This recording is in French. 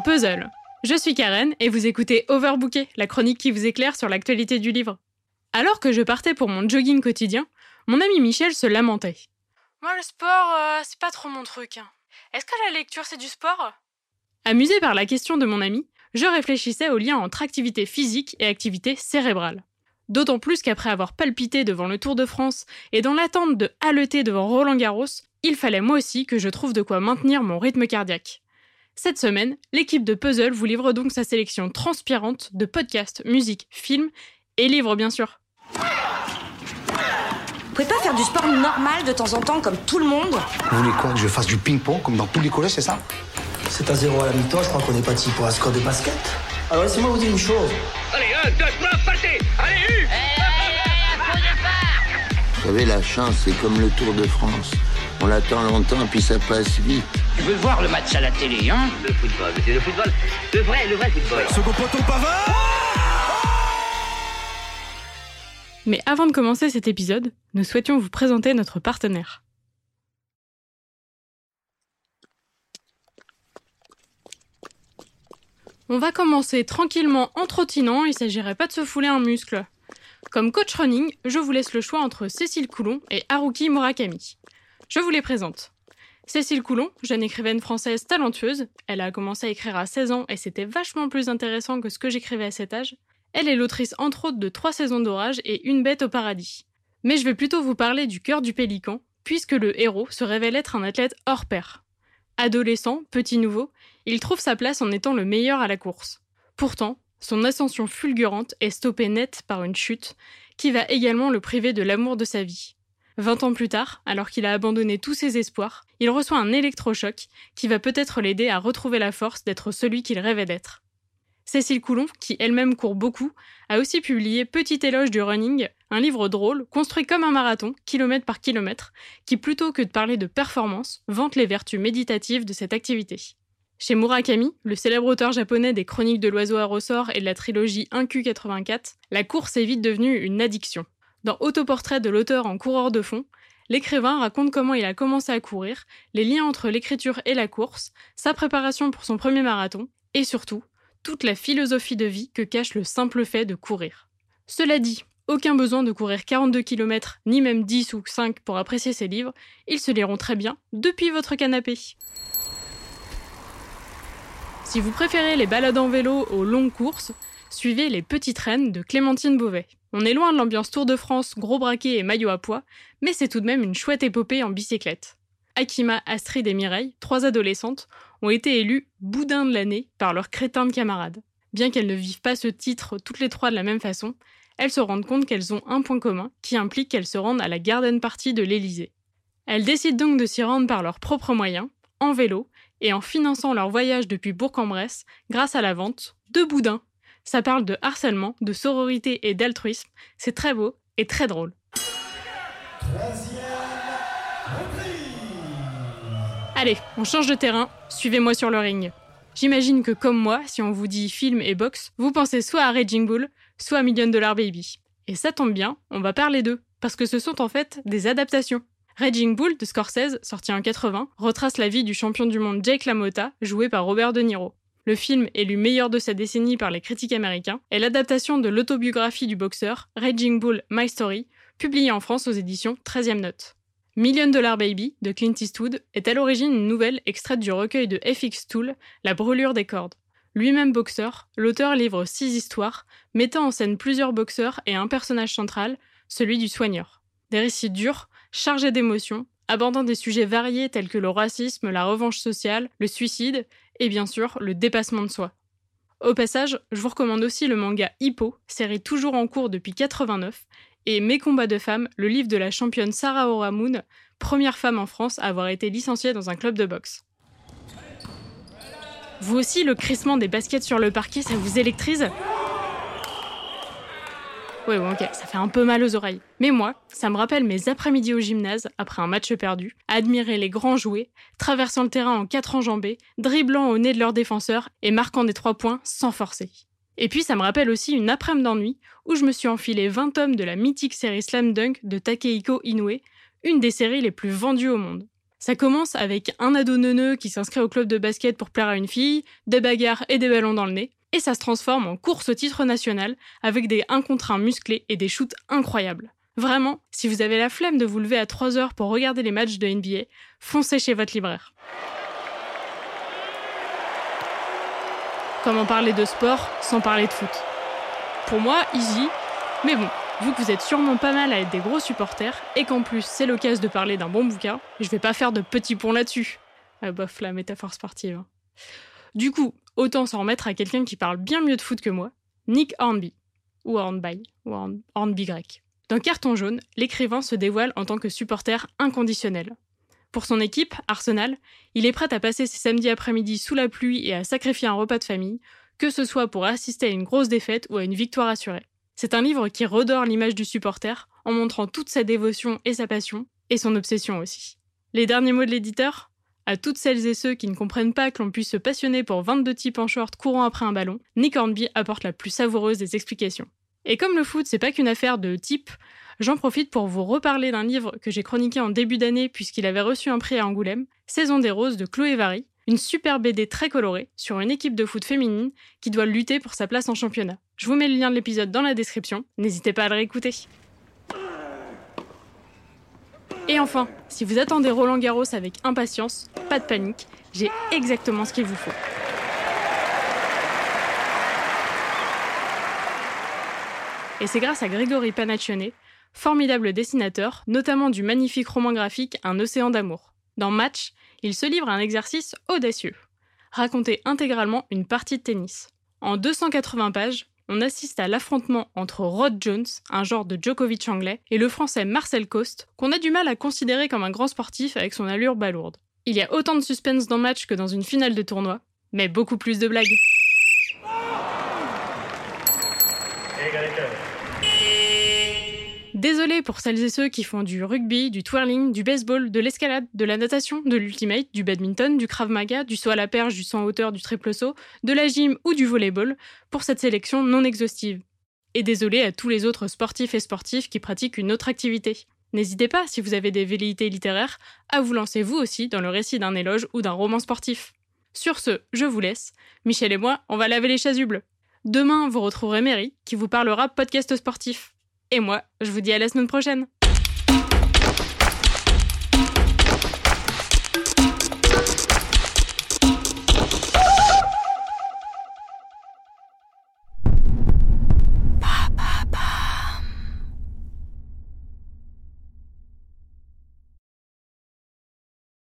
Puzzle. Je suis Karen et vous écoutez Overbooké, la chronique qui vous éclaire sur l'actualité du livre. Alors que je partais pour mon jogging quotidien, mon ami Michel se lamentait. Moi, le sport, euh, c'est pas trop mon truc. hein. Est-ce que la lecture, c'est du sport? Amusé par la question de mon ami, je réfléchissais au lien entre activité physique et activité cérébrale. D'autant plus qu'après avoir palpité devant le Tour de France et dans l'attente de haleter devant Roland Garros, il fallait moi aussi que je trouve de quoi maintenir mon rythme cardiaque. Cette semaine, l'équipe de Puzzle vous livre donc sa sélection transpirante de podcasts, musique, films et livres bien sûr. Vous pouvez pas faire du sport normal de temps en temps comme tout le monde? Vous voulez quoi? Que je fasse du ping-pong comme dans tous les collèges, c'est ça? C'est à zéro à la mi-temps, je crois qu'on est parti pour un score de basket. Alors laissez-moi vous dire une chose. Allez, un, deux, trois, partez Allez, U Vous savez, la chance, c'est comme le Tour de France. On l'attend longtemps, puis ça passe vite. Tu veux voir le match à la télé, hein Le football, c'est le football. Le vrai, le vrai football. Mais avant de commencer cet épisode, nous souhaitions vous présenter notre partenaire. On va commencer tranquillement en trottinant, il s'agirait pas de se fouler un muscle. Comme coach running, je vous laisse le choix entre Cécile Coulon et Haruki Murakami. Je vous les présente. Cécile Coulon, jeune écrivaine française talentueuse, elle a commencé à écrire à 16 ans et c'était vachement plus intéressant que ce que j'écrivais à cet âge. Elle est l'autrice entre autres de Trois saisons d'orage et Une bête au paradis. Mais je vais plutôt vous parler du cœur du pélican, puisque le héros se révèle être un athlète hors pair. Adolescent, petit nouveau, il trouve sa place en étant le meilleur à la course. Pourtant, son ascension fulgurante est stoppée net par une chute qui va également le priver de l'amour de sa vie. Vingt ans plus tard, alors qu'il a abandonné tous ses espoirs, il reçoit un électrochoc qui va peut-être l'aider à retrouver la force d'être celui qu'il rêvait d'être. Cécile Coulon, qui elle-même court beaucoup, a aussi publié Petit éloge du running, un livre drôle, construit comme un marathon, kilomètre par kilomètre, qui plutôt que de parler de performance, vante les vertus méditatives de cette activité. Chez Murakami, le célèbre auteur japonais des Chroniques de l'oiseau à ressort et de la trilogie 1Q84, la course est vite devenue une addiction. Dans Autoportrait de l'auteur en coureur de fond, l'écrivain raconte comment il a commencé à courir, les liens entre l'écriture et la course, sa préparation pour son premier marathon, et surtout, toute la philosophie de vie que cache le simple fait de courir. Cela dit, aucun besoin de courir 42 km, ni même 10 ou 5 pour apprécier ces livres, ils se liront très bien depuis votre canapé. Si vous préférez les balades en vélo aux longues courses, suivez Les Petites Reines de Clémentine Beauvais. On est loin de l'ambiance Tour de France, gros braquet et maillot à pois, mais c'est tout de même une chouette épopée en bicyclette. Akima, Astrid et Mireille, trois adolescentes, ont été élues boudin de l'année par leurs crétins de camarades. Bien qu'elles ne vivent pas ce titre toutes les trois de la même façon, elles se rendent compte qu'elles ont un point commun qui implique qu'elles se rendent à la garden party de l'Élysée. Elles décident donc de s'y rendre par leurs propres moyens, en vélo, et en finançant leur voyage depuis Bourg-en-Bresse grâce à la vente de boudins. Ça parle de harcèlement, de sororité et d'altruisme, c'est très beau et très drôle. Allez, on change de terrain, suivez-moi sur le ring. J'imagine que comme moi, si on vous dit film et boxe, vous pensez soit à Raging Bull, soit à Million Dollar Baby. Et ça tombe bien, on va parler d'eux, parce que ce sont en fait des adaptations. Raging Bull de Scorsese, sorti en 80, retrace la vie du champion du monde Jake LaMotta, joué par Robert De Niro. Le film, élu meilleur de sa décennie par les critiques américains, est l'adaptation de l'autobiographie du boxeur Raging Bull My Story, publiée en France aux éditions 13e Note. Million Dollar Baby de Clint Eastwood est à l'origine une nouvelle extraite du recueil de FX Tool, La brûlure des cordes. Lui-même boxeur, l'auteur livre six histoires, mettant en scène plusieurs boxeurs et un personnage central, celui du soigneur. Des récits durs, chargés d'émotions, abordant des sujets variés tels que le racisme, la revanche sociale, le suicide et bien sûr le dépassement de soi. Au passage, je vous recommande aussi le manga Hippo, série toujours en cours depuis 89, et Mes combats de femmes, le livre de la championne Sarah Oramoun, première femme en France à avoir été licenciée dans un club de boxe. Vous aussi, le crissement des baskets sur le parquet, ça vous électrise? Ouais, bon, ok, ça fait un peu mal aux oreilles. Mais moi, ça me rappelle mes après-midi au gymnase, après un match perdu, admirer les grands jouer, traversant le terrain en quatre enjambées, dribblant au nez de leurs défenseurs et marquant des trois points sans forcer. Et puis ça me rappelle aussi une après-midi d'ennui où je me suis enfilé 20 tomes de la mythique série Slam Dunk de Takehiko Inoue, une des séries les plus vendues au monde. Ça commence avec un ado neuneux qui s'inscrit au club de basket pour plaire à une fille, des bagarres et des ballons dans le nez, et ça se transforme en course au titre national avec des 1 contre 1 musclés et des shoots incroyables. Vraiment, si vous avez la flemme de vous lever à 3 heures pour regarder les matchs de NBA, foncez chez votre libraire. Comment parler de sport sans parler de foot? Pour moi, easy, mais bon, vu que vous êtes sûrement pas mal à être des gros supporters, et qu'en plus c'est l'occasion de parler d'un bon bouquin, je vais pas faire de petits ponts là-dessus. Ah bof, la métaphore sportive. Hein. Du coup, autant s'en remettre à quelqu'un qui parle bien mieux de foot que moi, Nick Hornby. Ou Hornby, ou Hornby grec. Dans Carton jaune, l'écrivain se dévoile en tant que supporter inconditionnel. Pour son équipe, Arsenal, il est prêt à passer ses samedis après-midi sous la pluie et à sacrifier un repas de famille, que ce soit pour assister à une grosse défaite ou à une victoire assurée. C'est un livre qui redore l'image du supporter en montrant toute sa dévotion et sa passion, et son obsession aussi. Les derniers mots de l'éditeur? À toutes celles et ceux qui ne comprennent pas que l'on puisse se passionner pour 22 types en short courant après un ballon, Nick Hornby apporte la plus savoureuse des explications. Et comme le foot, c'est pas qu'une affaire de type, J'en profite pour vous reparler d'un livre que j'ai chroniqué en début d'année puisqu'il avait reçu un prix à Angoulême, Saison des Roses de Chloé Vary, une super BD très colorée sur une équipe de foot féminine qui doit lutter pour sa place en championnat. Je vous mets le lien de l'épisode dans la description, n'hésitez pas à le réécouter. Et enfin, si vous attendez Roland Garros avec impatience, pas de panique, j'ai exactement ce qu'il vous faut. Et c'est grâce à Grégory Panaccione formidable dessinateur, notamment du magnifique roman graphique Un océan d'amour. Dans Match, il se livre à un exercice audacieux. Raconter intégralement une partie de tennis. En 280 pages, on assiste à l'affrontement entre Rod Jones, un genre de Djokovic anglais, et le français Marcel Coste, qu'on a du mal à considérer comme un grand sportif avec son allure balourde. Il y a autant de suspense dans Match que dans une finale de tournoi, mais beaucoup plus de blagues. Désolé pour celles et ceux qui font du rugby, du twirling, du baseball, de l'escalade, de la natation, de l'ultimate, du badminton, du krav maga, du saut à la perche, du saut en hauteur, du triple saut, de la gym ou du volleyball pour cette sélection non exhaustive. Et désolé à tous les autres sportifs et sportifs qui pratiquent une autre activité. N'hésitez pas, si vous avez des velléités littéraires, à vous lancer vous aussi dans le récit d'un éloge ou d'un roman sportif. Sur ce, je vous laisse. Michel et moi, on va laver les chasubles. Demain, vous retrouverez Mary, qui vous parlera podcast sportif. Et moi, je vous dis à la semaine prochaine.